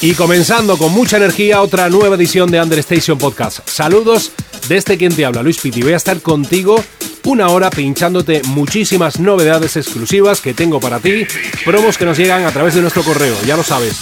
Y comenzando con mucha energía, otra nueva edición de Understation Podcast. Saludos desde quien te habla, Luis Piti. Voy a estar contigo una hora pinchándote muchísimas novedades exclusivas que tengo para ti, promos que nos llegan a través de nuestro correo, ya lo sabes.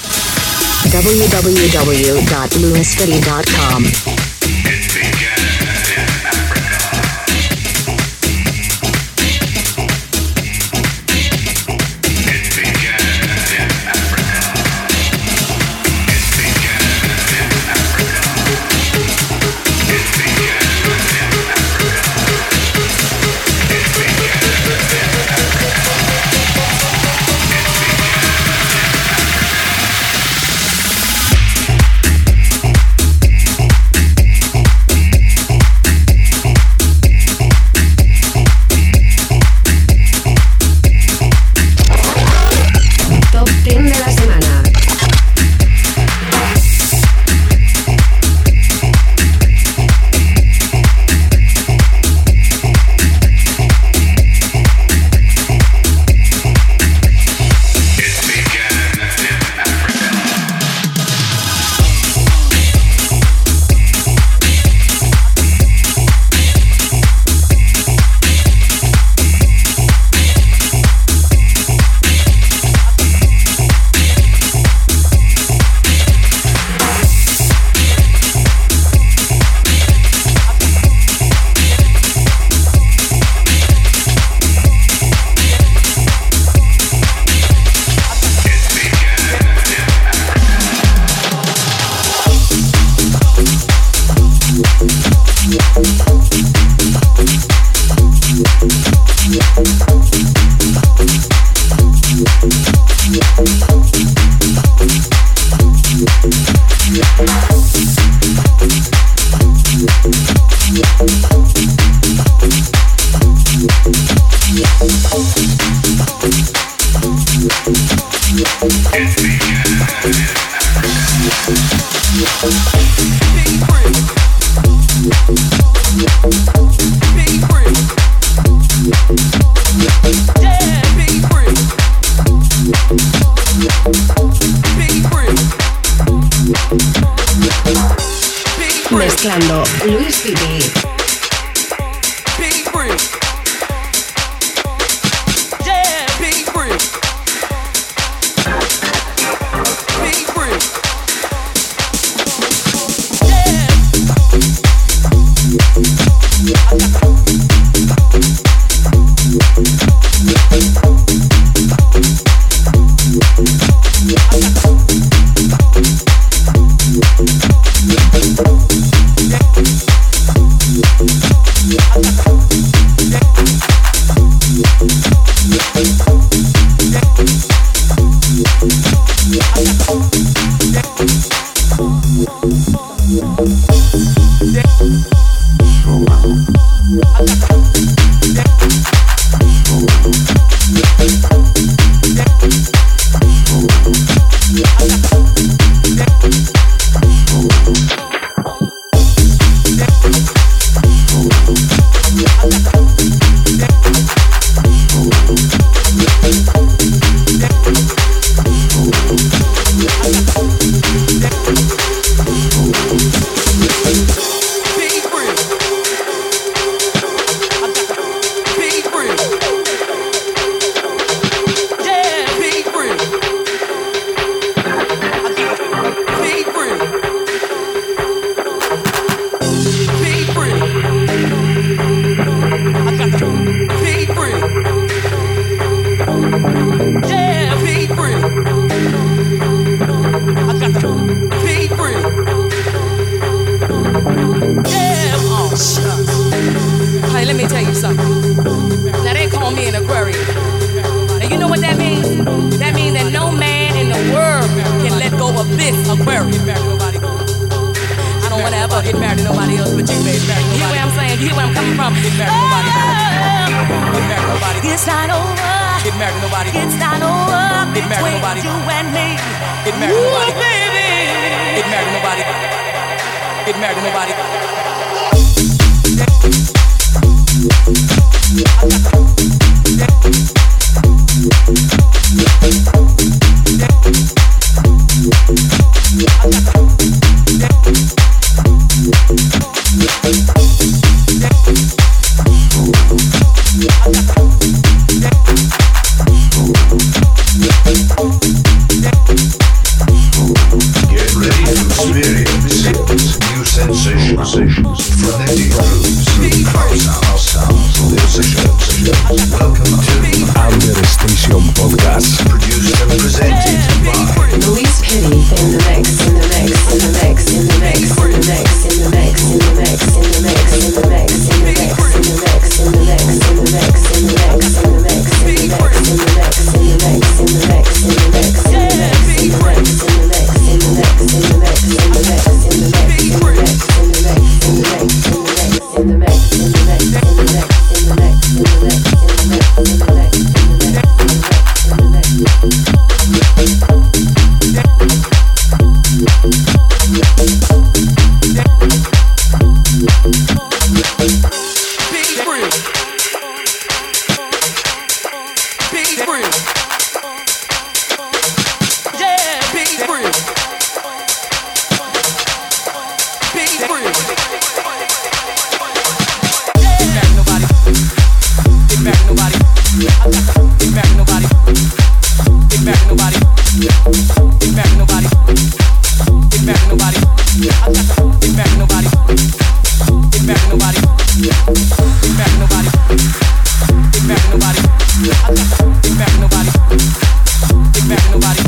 nobody.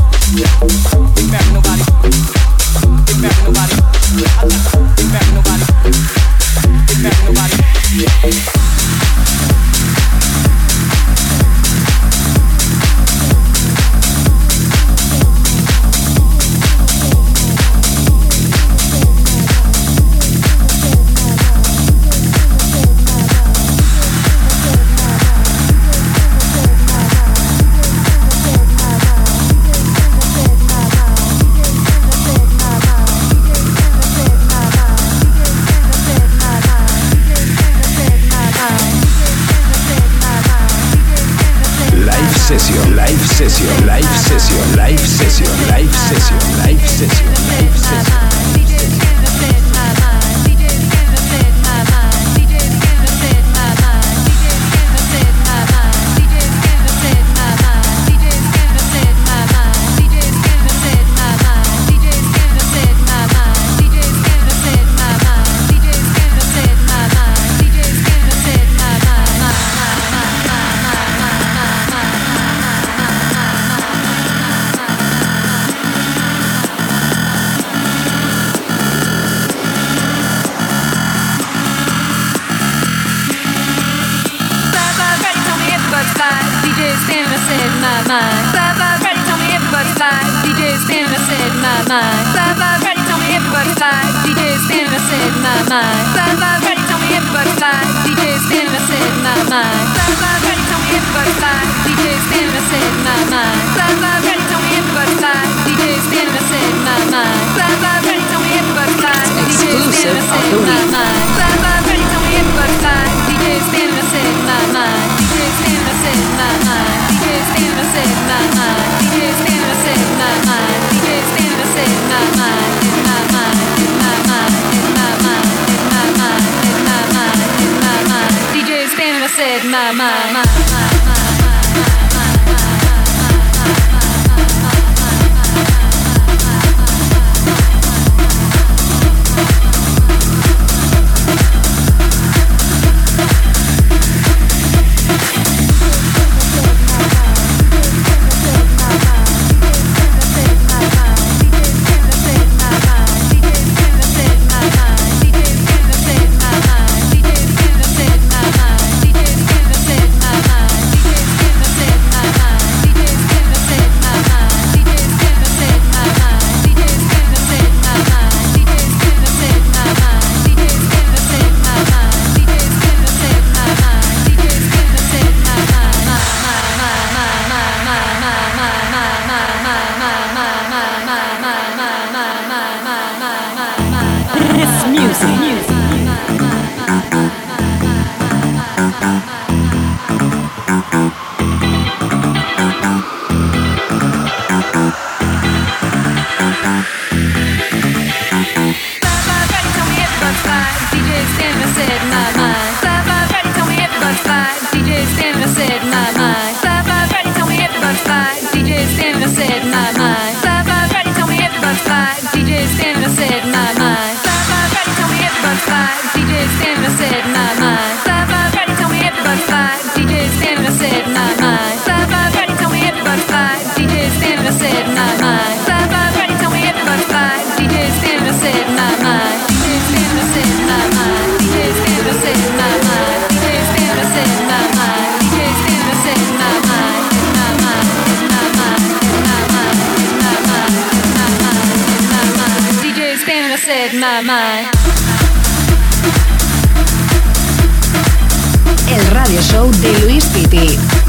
Marry nobody. my El radio show de Luis Piti.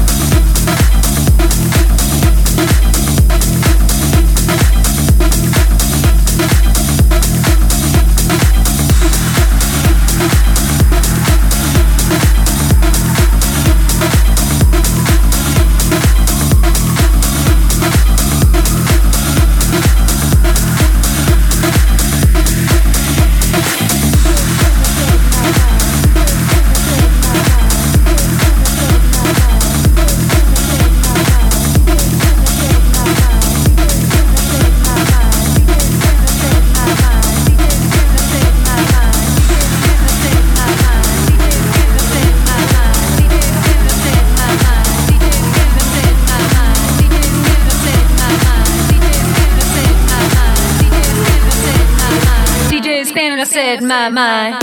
买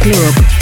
Club.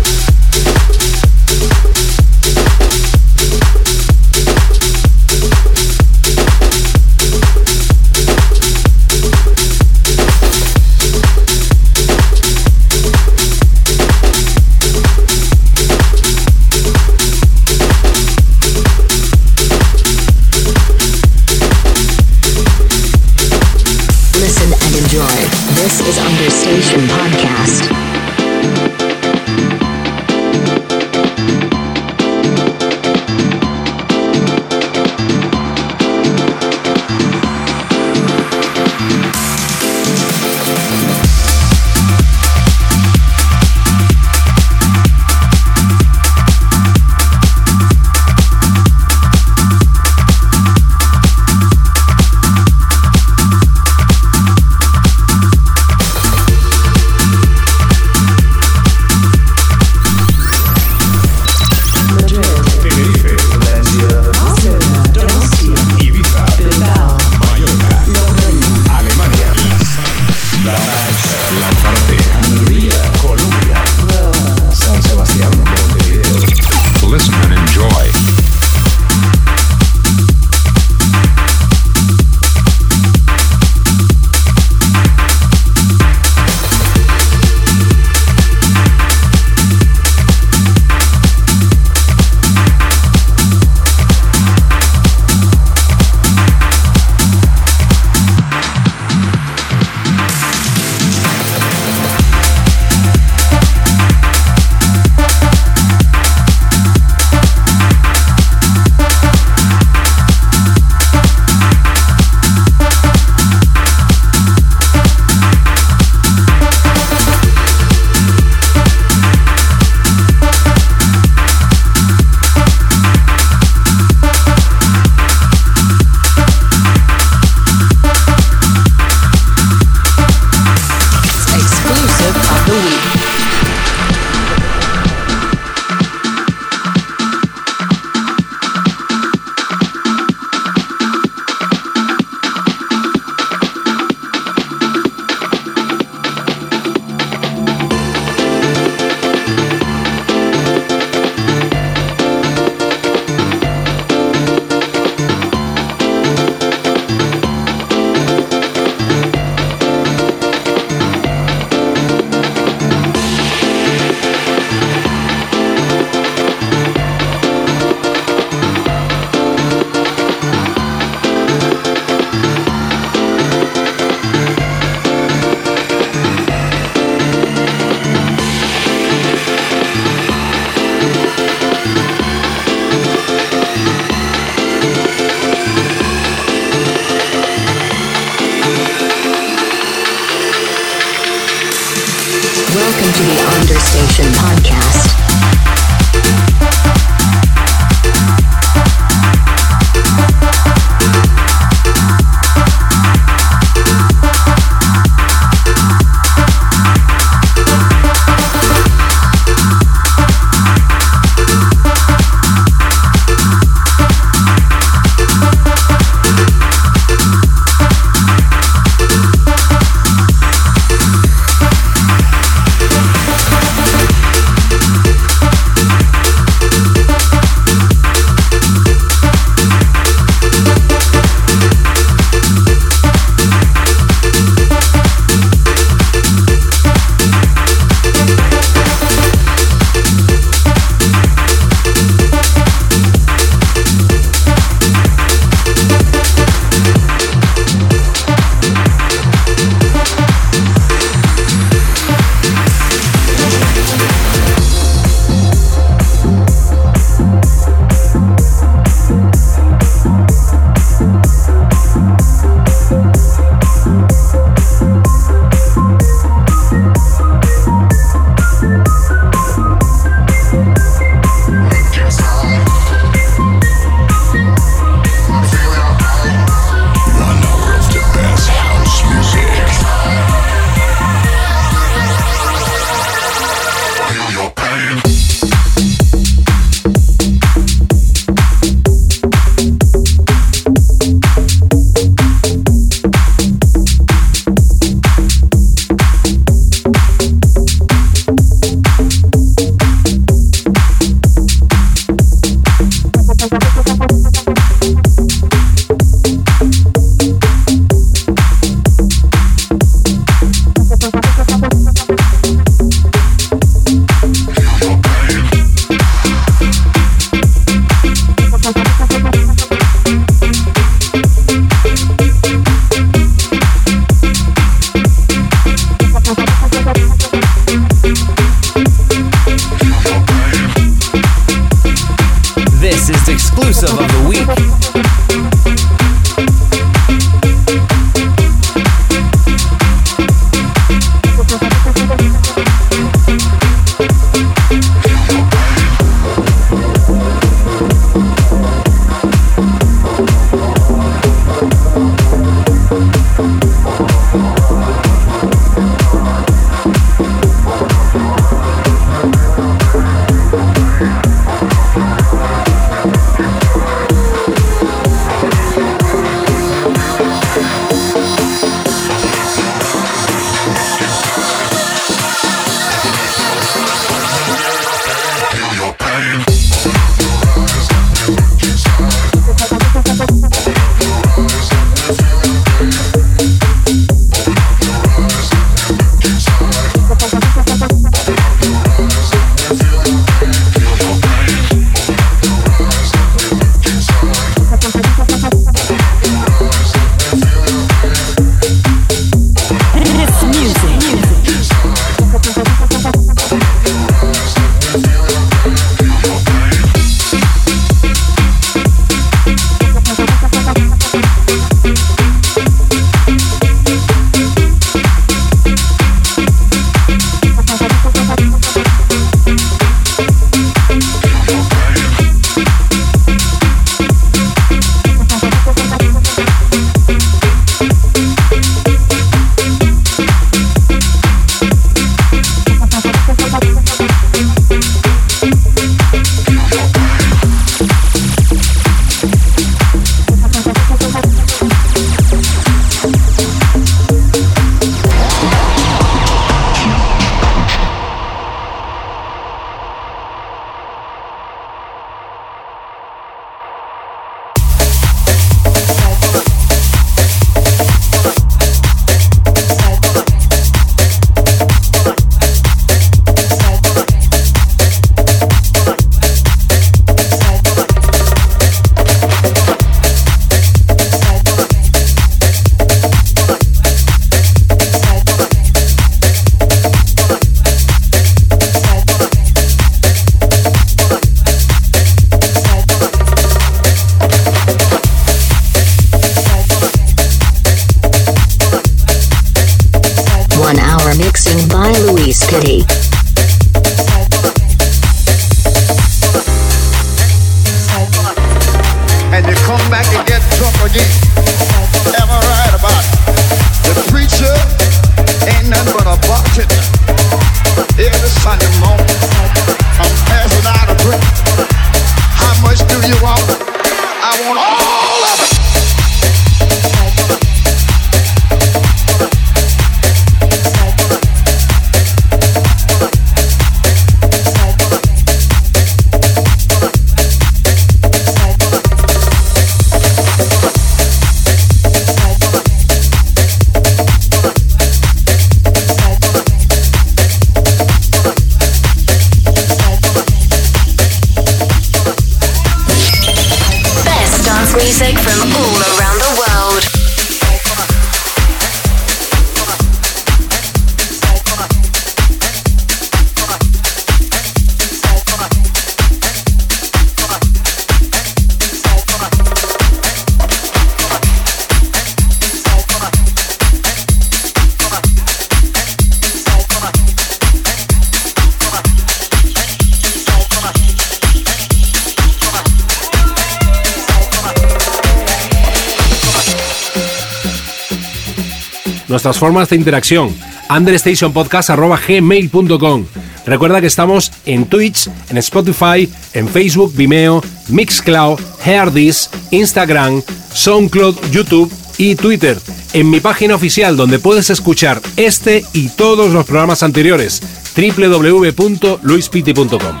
Formas de interacción. understationpodcast.gmail.com Recuerda que estamos en Twitch, en Spotify, en Facebook, Vimeo, Mixcloud, Heardis, Instagram, SoundCloud, YouTube y Twitter. En mi página oficial donde puedes escuchar este y todos los programas anteriores www.luispiti.com.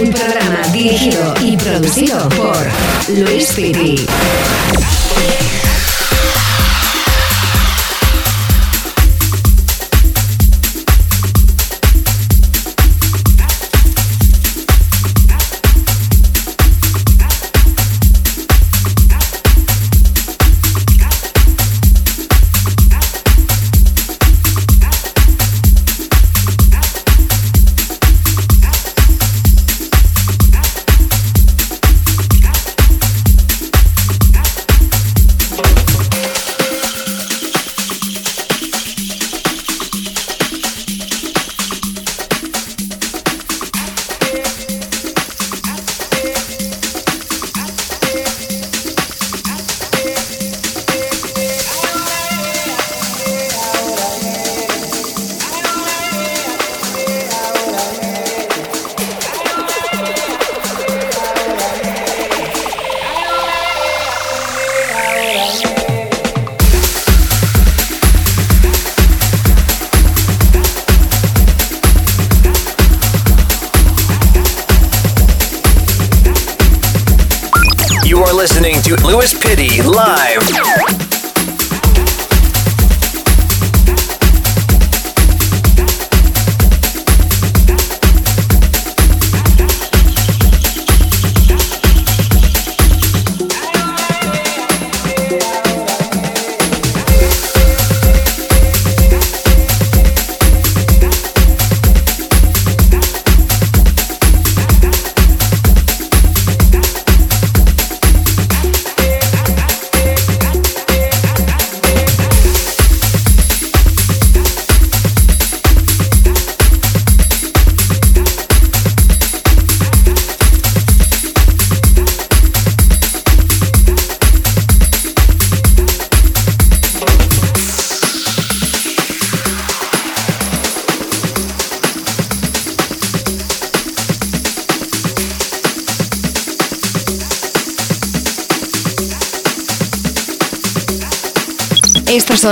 Un programa dirigido y producido por Luis Piti.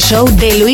Show de Luis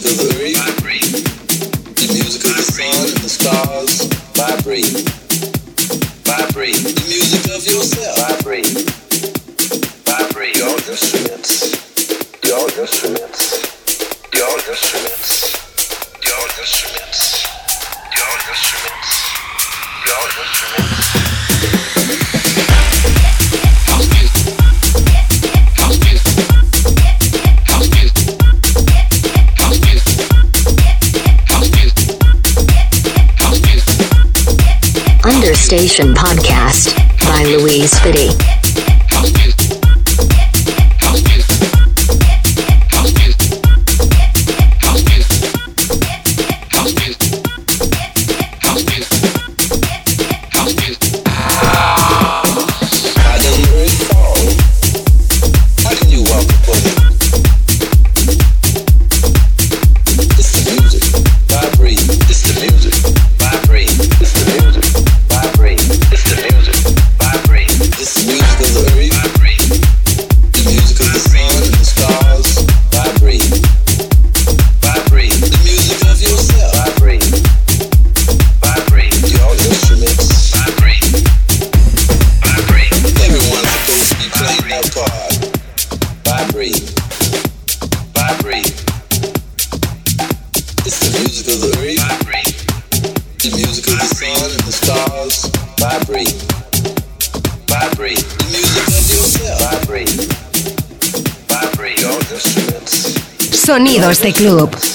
Discovery. Podcast by Louise Fitty. De club.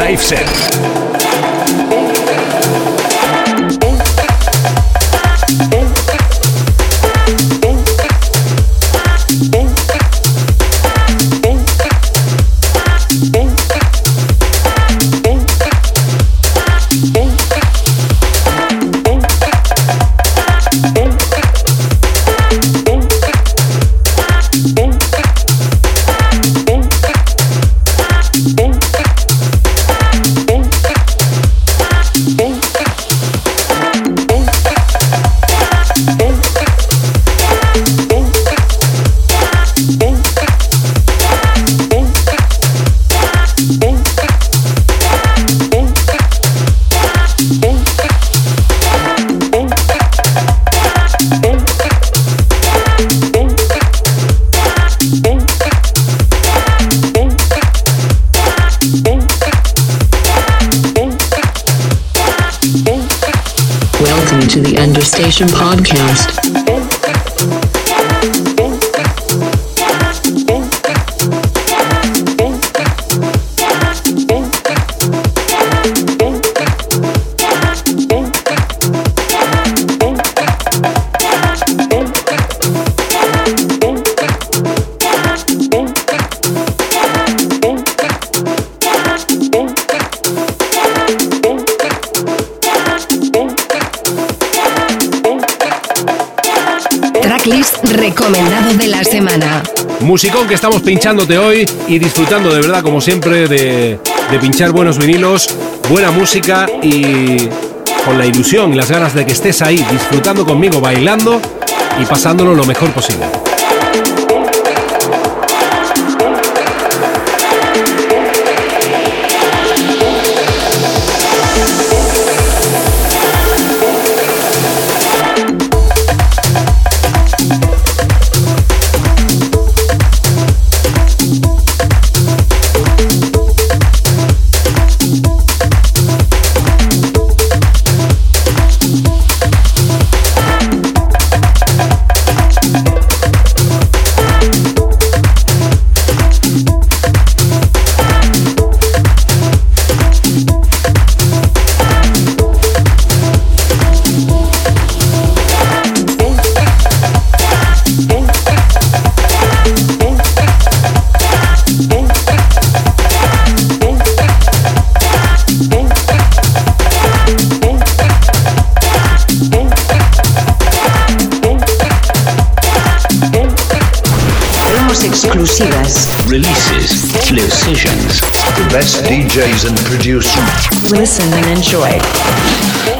Live sets. Musicón que estamos pinchándote hoy y disfrutando de verdad, como siempre, de, de pinchar buenos vinilos, buena música y con la ilusión y las ganas de que estés ahí disfrutando conmigo, bailando y pasándolo lo mejor posible. DJs and producers. Listen and enjoy.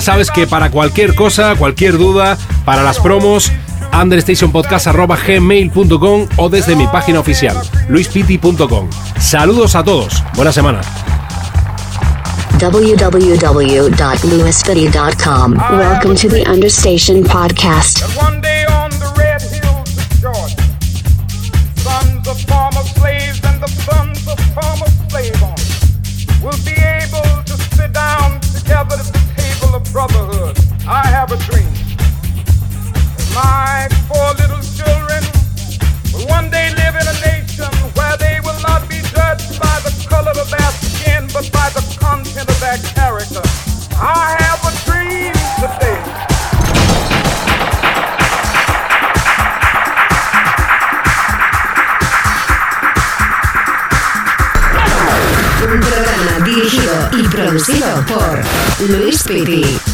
Sabes que para cualquier cosa, cualquier duda, para las promos, understationpodcast.gmail.com o desde mi página oficial, luispiti.com. Saludos a todos. Buena semana. www.lewispitty.com. Welcome to the Understation Podcast. Baby.